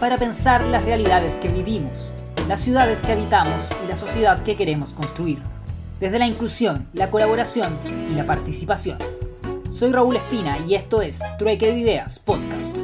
Para pensar las realidades que vivimos, las ciudades que habitamos y la sociedad que queremos construir. Desde la inclusión, la colaboración y la participación. Soy Raúl Espina y esto es Trueque de Ideas Podcast.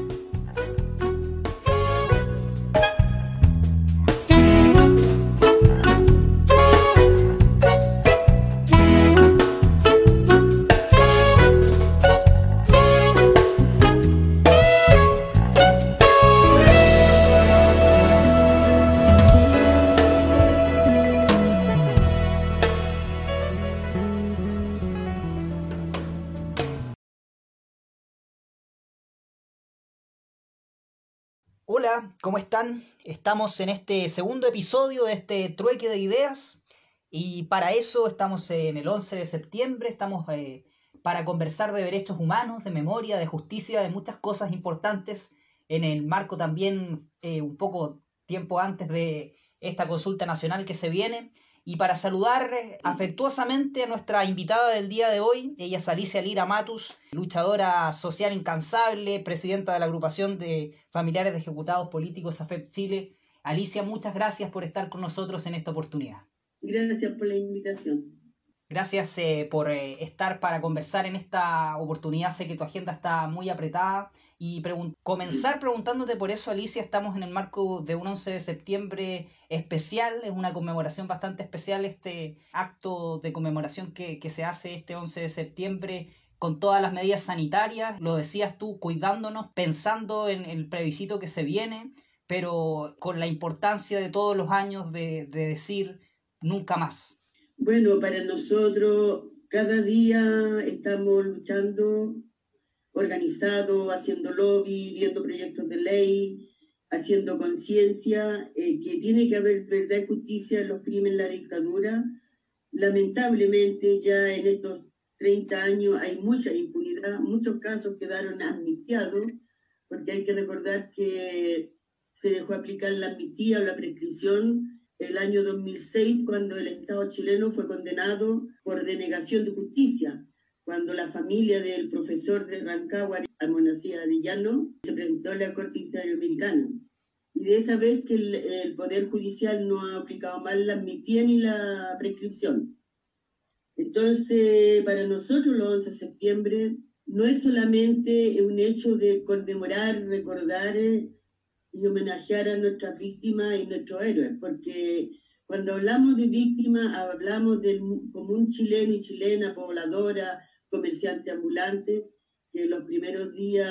¿Cómo están? Estamos en este segundo episodio de este trueque de ideas y para eso estamos en el 11 de septiembre, estamos eh, para conversar de derechos humanos, de memoria, de justicia, de muchas cosas importantes en el marco también eh, un poco tiempo antes de esta consulta nacional que se viene y para saludar afectuosamente a nuestra invitada del día de hoy, ella es Alicia Lira Matus, luchadora social incansable, presidenta de la agrupación de familiares de ejecutados políticos AFEP Chile. Alicia, muchas gracias por estar con nosotros en esta oportunidad. Gracias por la invitación. Gracias eh, por eh, estar para conversar en esta oportunidad. Sé que tu agenda está muy apretada y comenzar preguntándote por eso, Alicia, estamos en el marco de un 11 de septiembre especial, es una conmemoración bastante especial, este acto de conmemoración que, se hace este 11 de septiembre con todas las medidas sanitarias, lo decías tú, cuidándonos, pensando en el plebiscito que se viene, pero con la importancia de todos los años de, de decir nunca más. Bueno, para nosotros cada día estamos luchando organizado, haciendo lobby, viendo proyectos de ley, haciendo conciencia, eh, que tiene que haber verdad y justicia en los crímenes, la dictadura. Lamentablemente ya en estos 30 años hay mucha impunidad, muchos casos quedaron amnistiados, porque hay que recordar que se dejó aplicar la amnistía o la prescripción el año 2006, cuando el Estado chileno fue condenado por denegación de justicia cuando la familia del profesor de Rancagua, Almonacía Arellano, se presentó a la Corte Interamericana. Y de esa vez que el, Poder Judicial no ha aplicado mal la admitía ni la prescripción. Entonces, para nosotros, los 11 de septiembre, no es solamente un hecho de conmemorar, recordar y homenajear a nuestras víctimas y nuestros héroes, porque cuando hablamos de víctimas, hablamos del común chileno y chilena, pobladora, comerciantes ambulantes que los primeros días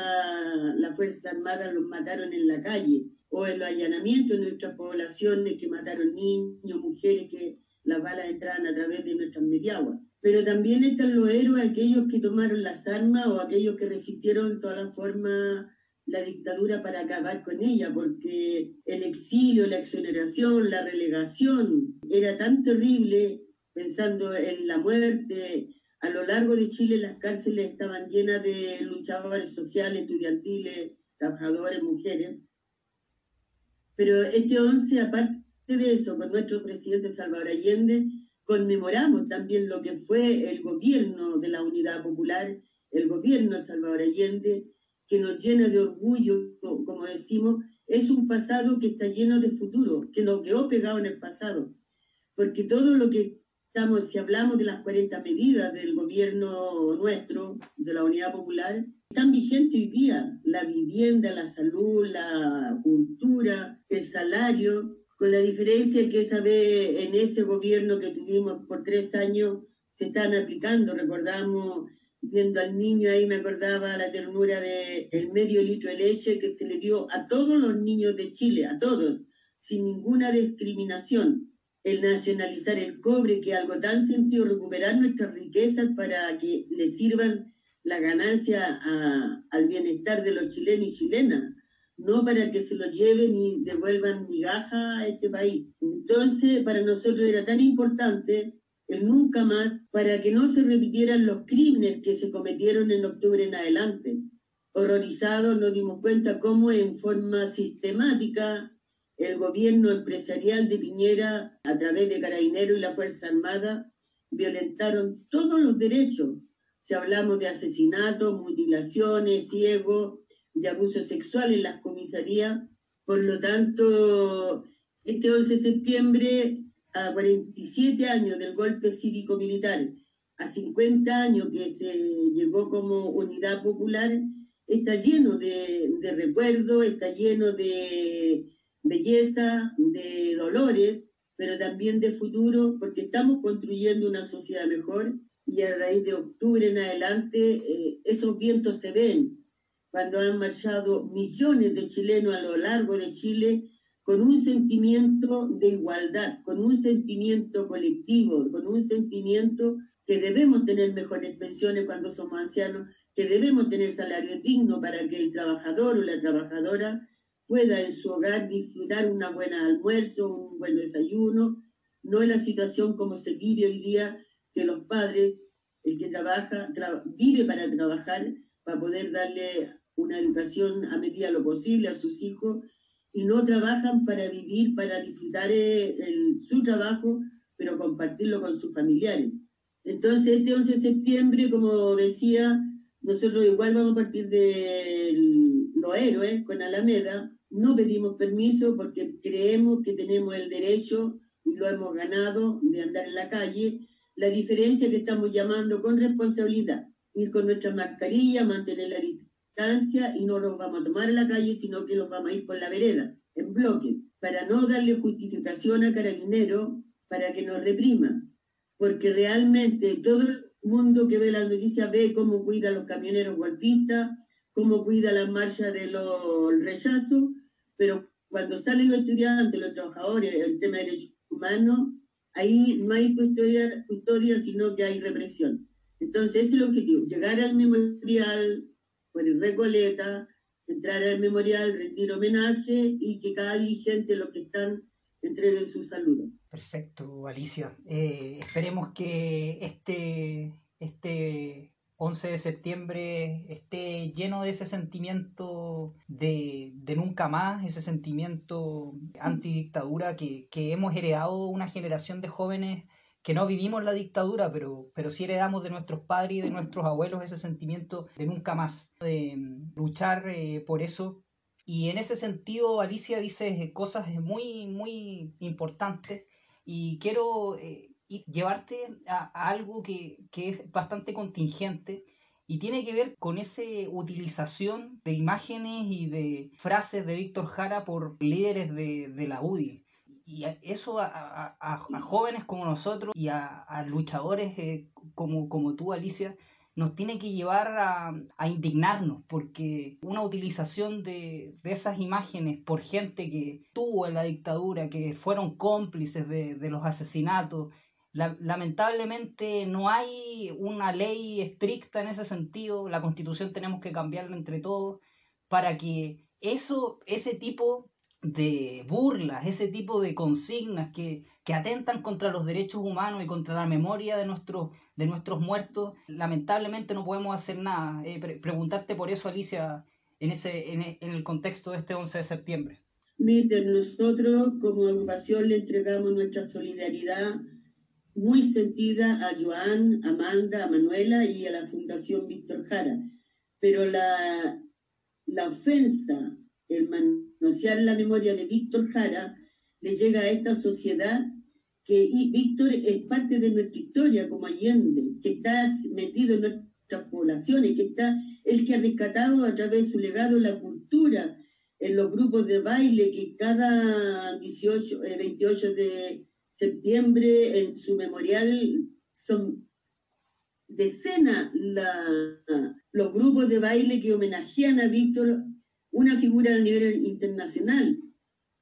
las Fuerzas Armadas los mataron en la calle, o en los allanamientos en nuestras poblaciones que mataron niños, mujeres, que las balas entraban a través de nuestras mediaguas. Pero también están los héroes, aquellos que tomaron las armas o aquellos que resistieron de todas las formas la dictadura para acabar con ella, porque el exilio, la exoneración, la relegación era tan terrible, pensando en la muerte, a lo largo de Chile las cárceles estaban llenas de luchadores sociales, estudiantiles, trabajadores, mujeres. Pero este 11, aparte de eso, con nuestro presidente Salvador Allende, conmemoramos también lo que fue el gobierno de la Unidad Popular, el gobierno de Salvador Allende, que nos llena de orgullo, como decimos, es un pasado que está lleno de futuro, que nos quedó pegado en el pasado, porque todo lo que si hablamos de las 40 medidas del gobierno nuestro, de la Unidad Popular, están vigentes hoy día. La vivienda, la salud, la cultura, el salario, con la diferencia que esa vez en ese gobierno que tuvimos por tres años se están aplicando. Recordamos, viendo al niño ahí, me acordaba la ternura del el medio litro de leche que se le dio a todos los niños de Chile, a todos, sin ninguna discriminación el nacionalizar el cobre, que algo tan sentido, recuperar nuestras riquezas para que le sirvan la ganancia al bienestar de los chilenos y chilenas, no para que se lo lleven y devuelvan migaja a este país. Entonces, para nosotros era tan importante el nunca más para que no se repitieran los crímenes que se cometieron en octubre en adelante. Horrorizados nos dimos cuenta cómo en forma sistemática el gobierno empresarial de Piñera, a través de Carabineros y la Fuerza Armada, violentaron todos los derechos. Si hablamos de asesinatos, mutilaciones, ciegos, de abuso sexual en las comisarías. Por lo tanto, este 11 de septiembre, a 47 años del golpe cívico-militar, a 50 años que se llegó como unidad popular, está lleno de, de recuerdos, está lleno de belleza, de dolores, pero también de futuro, porque estamos construyendo una sociedad mejor y a raíz de octubre en adelante eh, esos vientos se ven. Cuando han marchado millones de chilenos a lo largo de Chile con un sentimiento de igualdad, con un sentimiento colectivo, con un sentimiento que debemos tener mejores pensiones cuando somos ancianos, que debemos tener salario digno para que el trabajador o la trabajadora pueda en su hogar disfrutar una buena almuerzo, un buen desayuno, no en la situación como se vive hoy día, que los padres, el que trabaja, vive para trabajar, para poder darle una educación a medida de lo posible a sus hijos, y no trabajan para vivir, para disfrutar eh, su trabajo, pero compartirlo con sus familiares. Entonces, este 11 de septiembre, como decía, nosotros igual vamos a partir de los héroes con Alameda. No pedimos permiso porque creemos que tenemos el derecho y lo hemos ganado de andar en la calle. La diferencia es que estamos llamando con responsabilidad, ir con nuestra mascarilla, mantener la distancia y no los vamos a tomar en la calle, sino que los vamos a ir por la vereda, en bloques, para no darle justificación a Carabinero para que nos reprima. Porque realmente todo el mundo que ve las noticias ve cómo cuida a los camioneros golpistas, cómo cuida la marcha de los rechazos, pero cuando salen los estudiantes, los trabajadores, el tema de derechos humanos, ahí no hay custodia, custodia, sino que hay represión. Entonces, ese es el objetivo, llegar al memorial por el Recoleta, entrar al memorial, rendir homenaje y que cada dirigente, los que están, entreguen su saludo. Perfecto, Alicia. Eh, esperemos que este, este 11 de septiembre esté lleno de ese sentimiento de, nunca más, ese sentimiento antidictadura que, que hemos heredado una generación de jóvenes que no vivimos la dictadura, pero, pero sí heredamos de nuestros padres y de nuestros abuelos ese sentimiento de nunca más, de luchar eh, por eso. Y en ese sentido, Alicia dice cosas muy, muy importantes y quiero eh, y llevarte a, algo que, es bastante contingente y tiene que ver con esa utilización de imágenes y de frases de Víctor Jara por líderes de, la UDI. Y eso a, jóvenes como nosotros y a, luchadores eh, como, como tú, Alicia, nos tiene que llevar a, indignarnos, porque una utilización de, esas imágenes por gente que tuvo en la dictadura, que fueron cómplices de, de los asesinatos, lamentablemente no hay una ley estricta en ese sentido, la constitución tenemos que cambiarla entre todos para que eso, ese tipo de burlas, ese tipo de consignas que, atentan contra los derechos humanos y contra la memoria de nuestros, de nuestros muertos, lamentablemente no podemos hacer nada. Eh, preguntarte por eso, Alicia, en, ese, en, el contexto de este 11 de septiembre. Mire, nosotros como agrupación le entregamos nuestra solidaridad muy sentida a Joan, Amanda, a Manuela y a la Fundación Víctor Jara. Pero la, la ofensa, el manosear la memoria de Víctor Jara, le llega a esta sociedad que Víctor es parte de nuestra historia como Allende, que está metido en nuestras poblaciones, que está el que ha rescatado a través de su legado la cultura en los grupos de baile que cada 18, 28 eh, de septiembre en su memorial son decenas los grupos de baile que homenajean a Víctor, una figura a nivel internacional,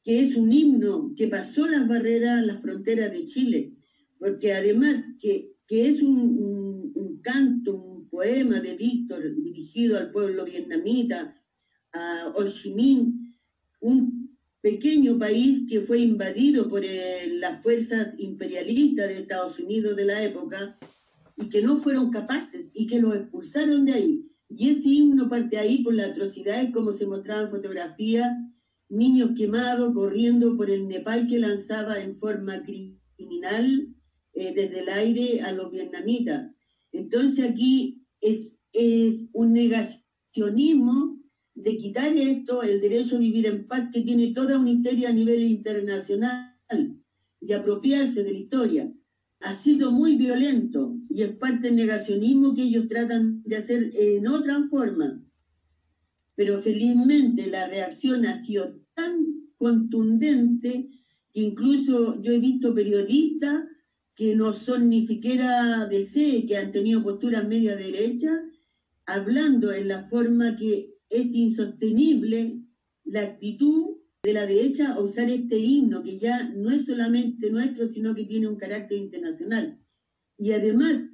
que es un himno que pasó las barreras, las fronteras de Chile, porque además que, es un, un canto, un poema de Víctor dirigido al pueblo vietnamita, a Ho Chi Minh, un pequeño país que fue invadido por eh, las fuerzas imperialistas de Estados Unidos de la época y que no fueron capaces y que los expulsaron de ahí. Y ese himno parte ahí por las atrocidades como se mostraba en fotografía, niños quemados corriendo por el Nepal que lanzaba en forma criminal eh, desde el aire a los vietnamitas. Entonces aquí es, es un negacionismo de quitar esto, el derecho a vivir en paz, que tiene toda una historia a nivel internacional, y apropiarse de la historia. Ha sido muy violento y es parte del negacionismo que ellos tratan de hacer en otra forma. Pero felizmente la reacción ha sido tan contundente que incluso yo he visto periodistas que no son ni siquiera de C, que han tenido posturas media derecha, hablando en la forma que es insostenible la actitud de la derecha a usar este himno, que ya no es solamente nuestro, sino que tiene un carácter internacional. Y además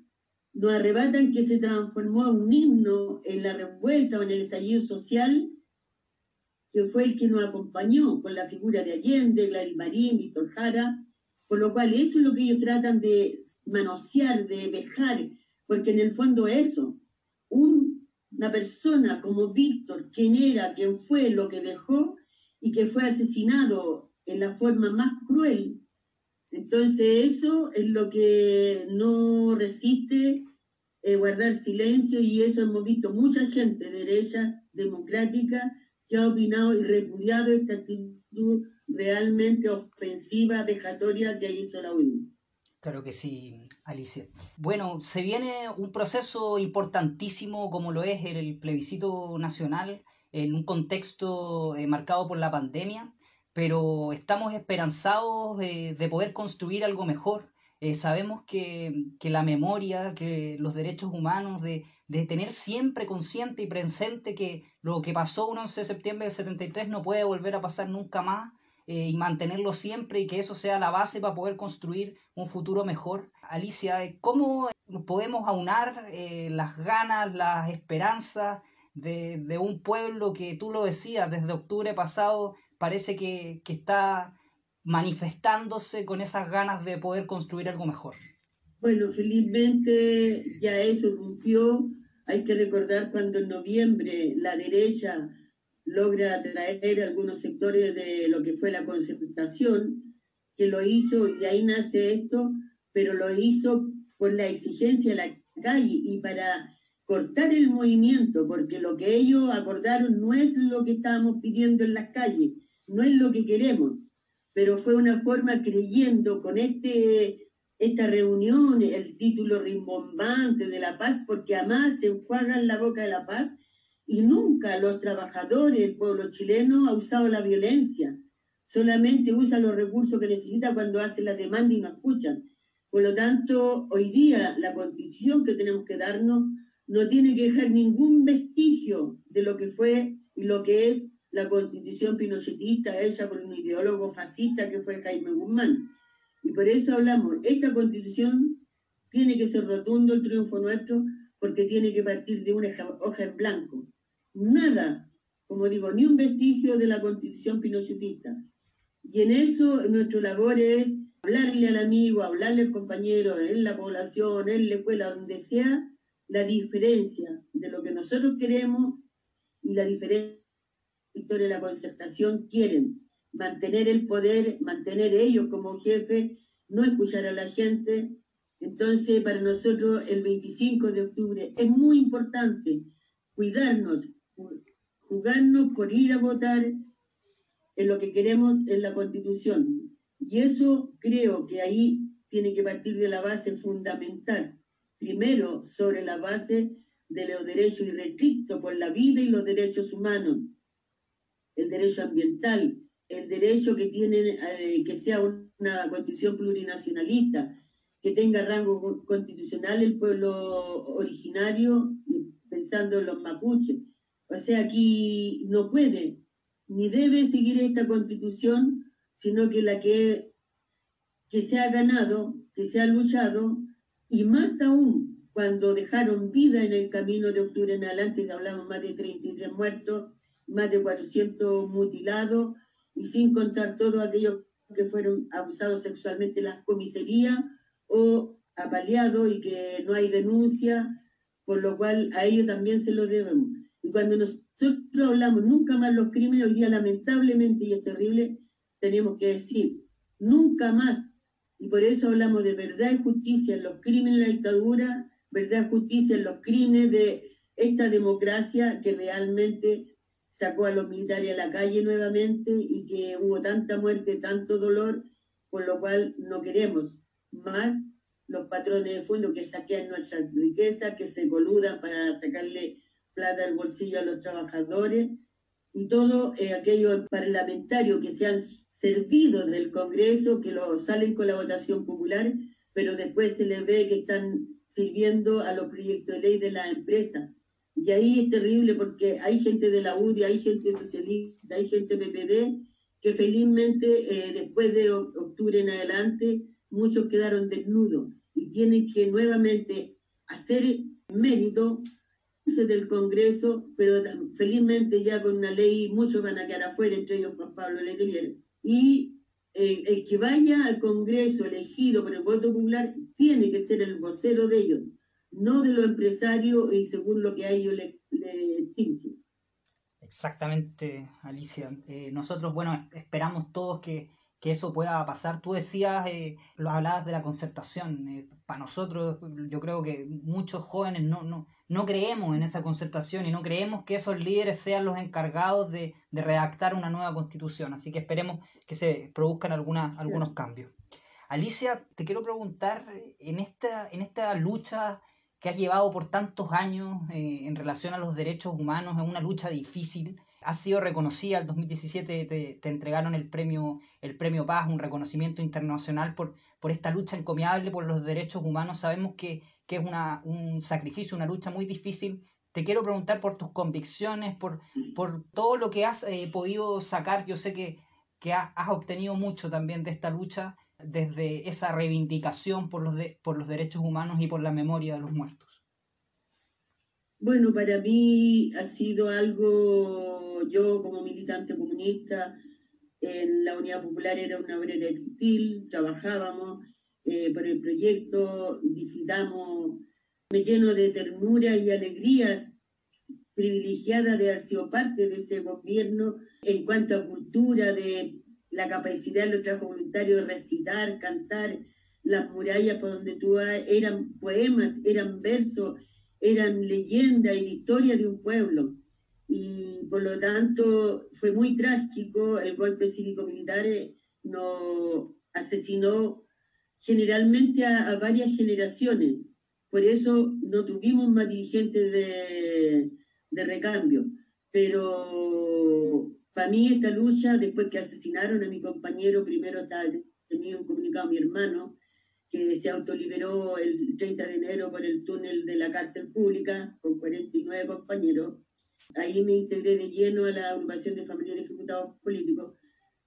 nos arrebatan que se transformó en un himno en la revuelta o en el estallido social, que fue el que nos acompañó con la figura de Allende, Gladys Marín, Víctor Jara, por lo cual eso es lo que ellos tratan de manosear, de dejar, porque en el fondo eso, una persona como Víctor, quien era, quien fue, lo que dejó y que fue asesinado en la forma más cruel, entonces eso es lo que no resiste eh, guardar silencio y eso hemos visto mucha gente derecha, democrática, que ha opinado y repudiado esta actitud realmente ofensiva, vejatoria que hizo la ONU. Claro que sí, Alicia. Bueno, se viene un proceso importantísimo como lo es el plebiscito nacional en un contexto eh, marcado por la pandemia, pero estamos esperanzados de poder construir algo mejor. Eh, sabemos que, que, la memoria, que los derechos humanos, de, de, tener siempre consciente y presente que lo que pasó un 11 de septiembre del 73 no puede volver a pasar nunca más, eh, y mantenerlo siempre y que eso sea la base para poder construir un futuro mejor. Alicia, eh, ¿cómo podemos aunar eh, las ganas, las esperanzas de, de, un pueblo que tú lo decías, desde octubre pasado parece que, que está manifestándose con esas ganas de poder construir algo mejor? Bueno, felizmente ya eso cumplió. Hay que recordar cuando en noviembre la derecha logra atraer algunos sectores de lo que fue la concertación, que lo hizo, y ahí nace esto, pero lo hizo por la exigencia de la calle y para cortar el movimiento, porque lo que ellos acordaron no es lo que estábamos pidiendo en las calles, no es lo que queremos, pero fue una forma creyendo con este, esta reunión, el título rimbombante de la paz, porque además se enjuagan la boca de la paz, y nunca los trabajadores, el pueblo chileno ha usado la violencia, solamente usa los recursos que necesita cuando hace la demanda y no escuchan. Por lo tanto, hoy día la constitución que tenemos que darnos no tiene que dejar ningún vestigio de lo que fue y lo que es la constitución pinochetista hecha por un ideólogo fascista que fue Jaime Guzmán. Y por eso hablamos, esta constitución tiene que ser rotundo el triunfo nuestro porque tiene que partir de una hoja en blanco nada, como digo, ni un vestigio de la constitución pinochetista. Y en eso nuestra labor es hablarle al amigo, hablarle al compañero, en la población, en la escuela, donde sea, la diferencia de lo que nosotros queremos y la diferencia de la concertación quieren. Mantener el poder, mantener ellos como jefe, no escuchar a la gente. Entonces, para nosotros el 25 de octubre es muy importante cuidarnos, jugarnos por ir a votar en lo que queremos en la Constitución. Y eso creo que ahí tiene que partir de la base fundamental. Primero, sobre la base de los derechos irrestrictos por la vida y los derechos humanos, el derecho ambiental, el derecho que tiene eh, que sea una constitución plurinacionalista, que tenga rango constitucional el pueblo originario, pensando en los mapuches, o sea, aquí no puede ni debe seguir esta constitución, sino que la que, que se ha ganado, que se ha luchado, y más aún cuando dejaron vida en el camino de octubre en adelante, hablamos más de 33 muertos, más de 400 mutilados, y sin contar todos aquellos que fueron abusados sexualmente en las comisarías o apaleados y que no hay denuncia, por lo cual a ellos también se lo debemos. Y cuando nosotros hablamos nunca más los crímenes, hoy día lamentablemente, y es terrible, tenemos que decir nunca más. Y por eso hablamos de verdad y justicia en los crímenes de la dictadura, verdad y justicia en los crímenes de esta democracia que realmente sacó a los militares a la calle nuevamente y que hubo tanta muerte, tanto dolor, por lo cual no queremos más los patrones de fondo que saquean nuestra riqueza, que se coludan para sacarle plata del bolsillo a los trabajadores y todo eh, aquellos parlamentarios que se han servido del Congreso, que lo salen con la votación popular, pero después se les ve que están sirviendo a los proyectos de ley de la empresa. Y ahí es terrible porque hay gente de la UDI, hay gente socialista, hay gente PPD, que felizmente eh, después de octubre en adelante muchos quedaron desnudos y tienen que nuevamente hacer mérito del Congreso, pero felizmente ya con una ley muchos van a quedar afuera, entre ellos Juan Pablo Letelier. Y eh, el que vaya al Congreso elegido por el voto popular tiene que ser el vocero de ellos, no de los empresarios y según lo que a ellos les le Exactamente, Alicia. Eh, nosotros, bueno, esperamos todos que que eso pueda pasar. Tú decías, eh, lo hablabas de la concertación. Eh, para nosotros, yo creo que muchos jóvenes no, no, no creemos en esa concertación y no creemos que esos líderes sean los encargados de, de redactar una nueva constitución. Así que esperemos que se produzcan algunas, algunos cambios. Alicia, te quiero preguntar, en esta, en esta lucha que has llevado por tantos años eh, en relación a los derechos humanos, es una lucha difícil, has sido reconocida, el 2017 te, te, entregaron el premio, el premio Paz, un reconocimiento internacional por, por esta lucha encomiable por los derechos humanos. Sabemos que, que es una, un sacrificio, una lucha muy difícil. Te quiero preguntar por tus convicciones, por, por todo lo que has eh, podido sacar. Yo sé que, que has, has, obtenido mucho también de esta lucha, desde esa reivindicación por los, de, por los derechos humanos y por la memoria de los muertos. Bueno, para mí ha sido algo yo como militante comunista en la Unidad Popular era una obrera textil, trabajábamos eh, por el proyecto, disfrutamos, me lleno de ternura y alegrías privilegiada de haber sido parte de ese gobierno. En cuanto a cultura, de la capacidad de los trabajos voluntarios de recitar, cantar, las murallas por donde tú vas, eran poemas, eran versos, eran leyendas y historia de un pueblo y por lo tanto fue muy trágico, el golpe cívico-militar eh, nos asesinó generalmente a, varias generaciones, por eso no tuvimos más dirigentes de, de recambio, pero para mí esta lucha, después que asesinaron a mi compañero, primero tenía un comunicado a mi hermano, que se autoliberó el 30 de enero por el túnel de la cárcel pública con 49 compañeros, Ahí me integré de lleno a la agrupación de familiares ejecutados políticos,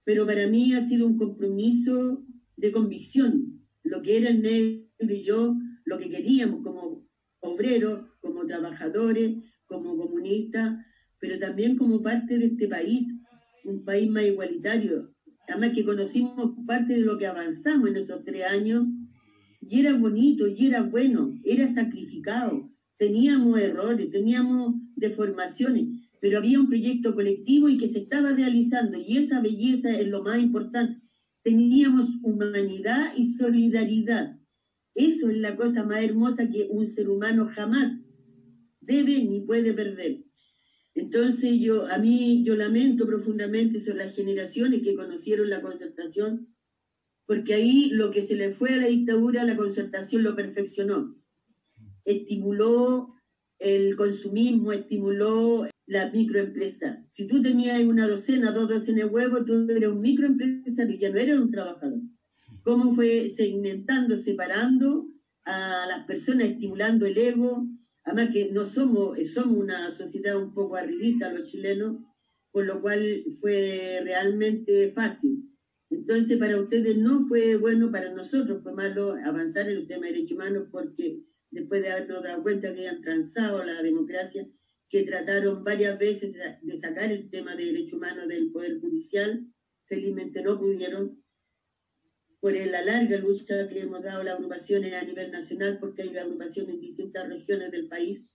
pero para mí ha sido un compromiso de convicción, lo que era el negro y yo, lo que queríamos como obreros, como trabajadores, como comunistas, pero también como parte de este país, un país más igualitario. Además que conocimos parte de lo que avanzamos en esos tres años, y era bonito, y era bueno, era sacrificado, teníamos errores, teníamos deformaciones, pero había un proyecto colectivo y que se estaba realizando y esa belleza es lo más importante. Teníamos humanidad y solidaridad. Eso es la cosa más hermosa que un ser humano jamás debe ni puede perder. Entonces yo, a mí, yo lamento profundamente sobre las generaciones que conocieron la concertación, porque ahí lo que se le fue a la dictadura, la concertación lo perfeccionó estimuló el consumismo, estimuló la microempresa. Si tú tenías una docena, dos docenas de huevos, tú eras un microempresario, ya no eras un trabajador. ¿Cómo fue segmentando, separando a las personas, estimulando el ego? Además que no somos, somos una sociedad un poco arribista los chilenos, por lo cual fue realmente fácil. Entonces, para ustedes no fue bueno, para nosotros fue malo avanzar en el tema de derechos humanos porque después de habernos dado cuenta que habían transado la democracia, que trataron varias veces de sacar el tema de derechos humanos del Poder Judicial, felizmente no pudieron, por la larga lucha que hemos dado las agrupaciones a nivel nacional, porque hay agrupaciones en distintas regiones del país,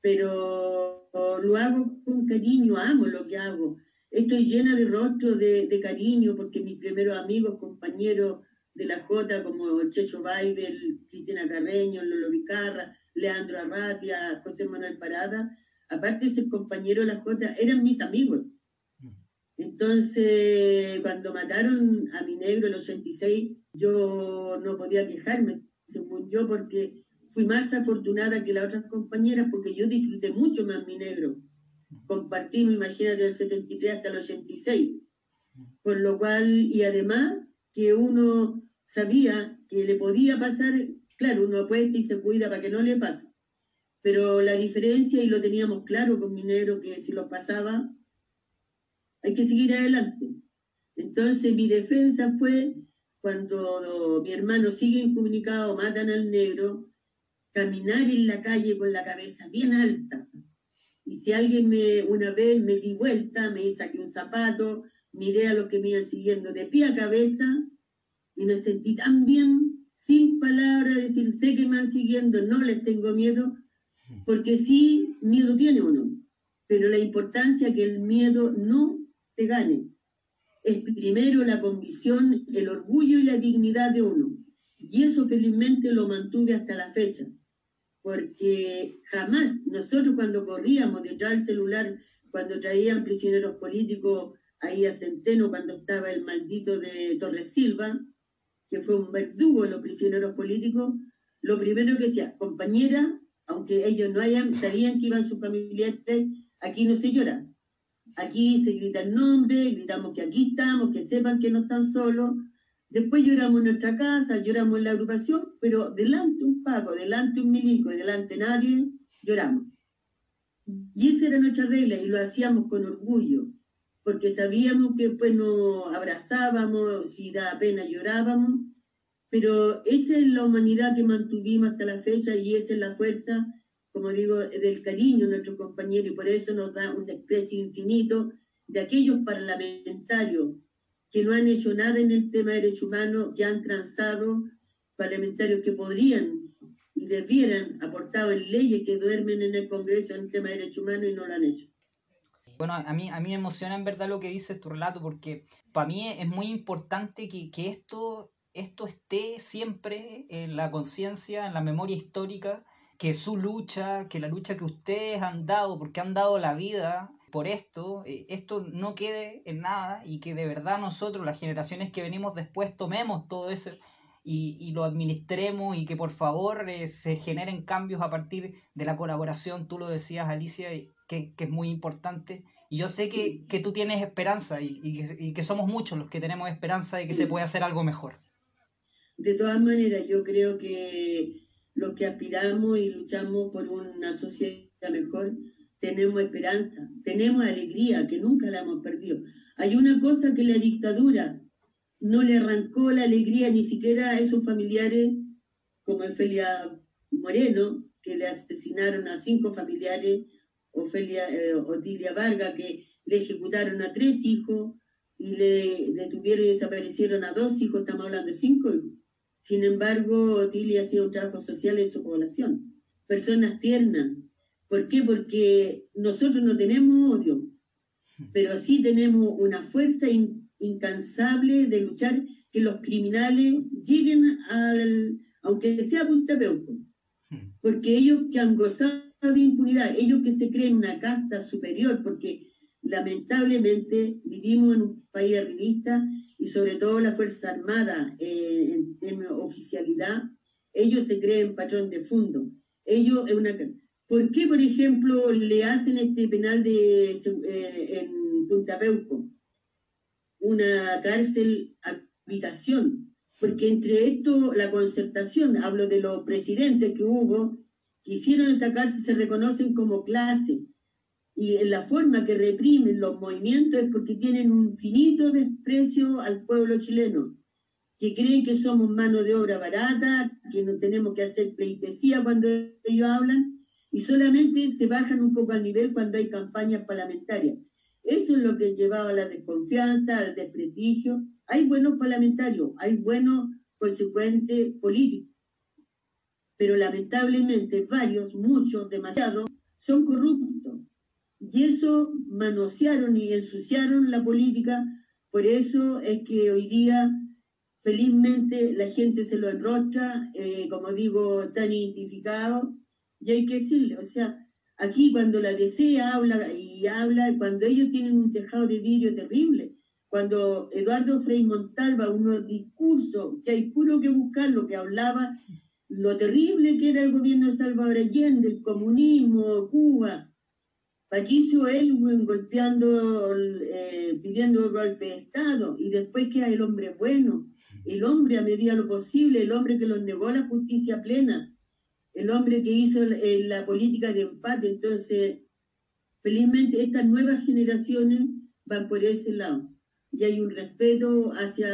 pero lo hago con cariño, amo lo que hago. Estoy llena de rostros de, de cariño, porque mis primeros amigos, compañeros, de la Jota como Checho Baibel, Cristina Carreño, Lolo Vicarra, Leandro Arratia, José Manuel Parada, aparte de ser compañero de la Jota, eran mis amigos. Entonces, cuando mataron a mi negro el 86, yo no podía quejarme, yo, porque fui más afortunada que las otras compañeras, porque yo disfruté mucho más mi negro. Compartimos, imagínate, del 73 hasta el 86. Por lo cual, y además, que uno sabía que le podía pasar, claro, uno apuesta y se cuida para que no le pase. Pero la diferencia, y lo teníamos claro con mi negro, que si lo pasaba, hay que seguir adelante. Entonces mi defensa fue cuando mi hermano sigue incomunicado, matan al negro, caminar en la calle con la cabeza bien alta. Y si alguien me, una vez me di vuelta, me saqué un zapato, miré a los que me iban siguiendo de pie a cabeza y me sentí tan bien, sin palabras, decir, sé que me van siguiendo, no les tengo miedo, porque sí, miedo tiene uno, pero la importancia que el miedo no te gane. Es primero la convicción, el orgullo y la dignidad de uno. Y eso felizmente lo mantuve hasta la fecha, porque jamás nosotros cuando corríamos detrás del celular, cuando traían prisioneros políticos ahí a Centeno, cuando estaba el maldito de Torres Silva, que fue un verdugo de los prisioneros políticos, lo primero que decía, compañera, aunque ellos no hayan, sabían que iban sus familiares, aquí no se llora. Aquí se grita el nombre, gritamos que aquí estamos, que sepan que no están solos. Después lloramos en nuestra casa, lloramos en la agrupación, pero delante un Paco, delante un milico y delante nadie, lloramos. Y esa era nuestra regla y lo hacíamos con orgullo, porque sabíamos que después nos abrazábamos, si daba pena llorábamos, pero esa es la humanidad que mantuvimos hasta la fecha y esa es la fuerza como digo, del cariño de nuestros compañeros y por eso nos da un desprecio infinito de aquellos parlamentarios que no han hecho nada en el tema de derechos humanos, que han transado, parlamentarios que podrían y debieran aportar en leyes que duermen en el Congreso en el tema de derechos humanos y no lo han hecho. Bueno, a mí, a mí me emociona en verdad lo que dice tu relato, porque para mí es muy importante que, que esto, esto esté siempre en la conciencia, en la memoria histórica que su lucha, que la lucha que ustedes han dado, porque han dado la vida por esto, eh, esto no quede en nada y que de verdad nosotros, las generaciones que venimos después, tomemos todo eso y, lo administremos y que por favor eh, se generen cambios a partir de la colaboración, tú lo decías Alicia, que, que es muy importante. Y yo sé que, que tú tienes esperanza y, y, que, somos muchos los que tenemos esperanza de que se pueda hacer algo mejor. De todas maneras, yo creo que los que aspiramos y luchamos por una sociedad mejor, tenemos esperanza, tenemos alegría, que nunca la hemos perdido. Hay una cosa que la dictadura no le arrancó la alegría ni siquiera a esos familiares como Ofelia Moreno, que le asesinaron a cinco familiares, Ofelia, eh, Otilia Vargas, que le ejecutaron a tres hijos y le detuvieron y desaparecieron a dos hijos, estamos hablando de cinco hijos. Sin embargo, Otilia hacía un trabajo social en su población. Personas tiernas. ¿Por qué? Porque nosotros no tenemos odio, pero sí tenemos una fuerza incansable de luchar que los criminales lleguen al, aunque sea Punta Peuco, porque ellos que han gozado de impunidad, ellos que se creen una casta superior, porque lamentablemente vivimos en un país arribista y sobre todo la Fuerza Armada eh, en, oficialidad, ellos se creen patrón de fondo. Ellos, una, ¿Por qué, por ejemplo, le hacen este penal de, eh, en Punta Peuco una cárcel habitación? Porque entre esto, la concertación, hablo de los presidentes que hubo, esta cárcel, se reconocen como clase y en la forma que reprimen los movimientos es porque tienen un finito desprecio al pueblo chileno, que creen que somos mano de obra barata, que no tenemos que hacer pleitesía cuando ellos hablan, y solamente se bajan un poco al nivel cuando hay campañas parlamentarias. Eso es lo que llevado a la desconfianza, al desprestigio. Hay buenos parlamentarios, hay buenos consecuentes políticos, pero lamentablemente varios, muchos, demasiados, son corruptos y eso manosearon y ensuciaron la política. Por eso es que hoy día, felizmente, la gente se lo enrostra, eh, como digo, tan identificado. Y hay que decirle, o sea, Aquí cuando la DC habla y habla, cuando ellos tienen un tejado de vidrio terrible, cuando Eduardo Frei Montalva, unos discursos que hay puro que buscar, lo que hablaba, lo terrible que era el gobierno de Salvador Allende, el comunismo, Cuba, Patricio Elwin golpeando, eh, pidiendo golpe de Estado, y después queda el hombre bueno, el hombre a medida lo posible, el hombre que los negó la justicia plena, el hombre que hizo la política de empate. Entonces, felizmente estas nuevas generaciones van por ese lado. Y hay un respeto hacia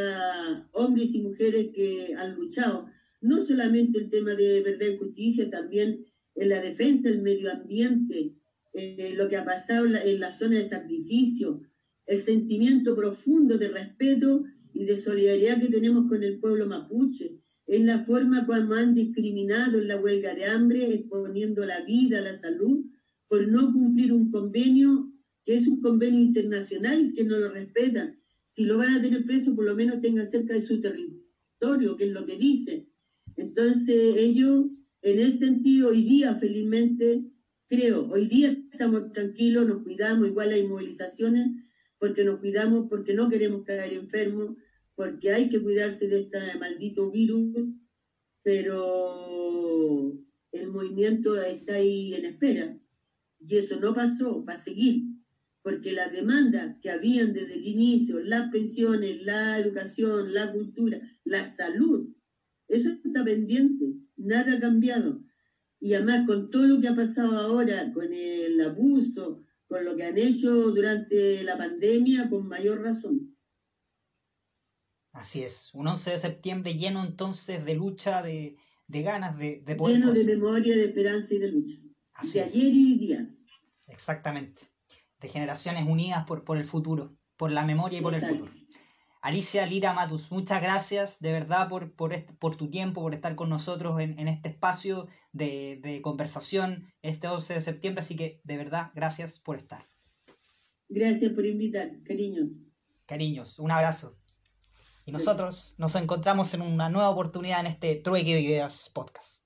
hombres y mujeres que han luchado. No solamente el tema de verdad y justicia, también en la defensa del medio ambiente, eh, lo que ha pasado en la zona de sacrificio, el sentimiento profundo de respeto y de solidaridad que tenemos con el pueblo mapuche. Es la forma como han discriminado en la huelga de hambre, exponiendo la vida, la salud, por no cumplir un convenio que es un convenio internacional que no lo respetan. Si lo van a tener preso, por lo menos tengan cerca de su territorio, que es lo que dice. Entonces, ellos, en ese sentido, hoy día, felizmente, creo, hoy día estamos tranquilos, nos cuidamos, igual hay movilizaciones, porque nos cuidamos, porque no queremos caer enfermos, porque hay que cuidarse de este maldito virus, pero el movimiento está ahí en espera. Y eso no pasó, va a seguir, porque las demandas que habían desde el inicio, las pensiones, la educación, la cultura, la salud, eso está pendiente, nada ha cambiado. Y además con todo lo que ha pasado ahora, con el abuso, con lo que han hecho durante la pandemia, con mayor razón. Así es, un 11 de septiembre lleno entonces de lucha, de, ganas de, de poder. Lleno de memoria, de esperanza y de lucha. Así de ayer y día. Exactamente. De generaciones unidas por, por el futuro, por la memoria y por el futuro. Alicia Lira Matus, muchas gracias de verdad por, por, por tu tiempo, por estar con nosotros en, en este espacio de, de, conversación este 11 de septiembre. Así que de verdad, gracias por estar. Gracias por invitar, cariños. Cariños, un abrazo. Y nosotros nos encontramos en una nueva oportunidad en este Trueque de Ideas podcast.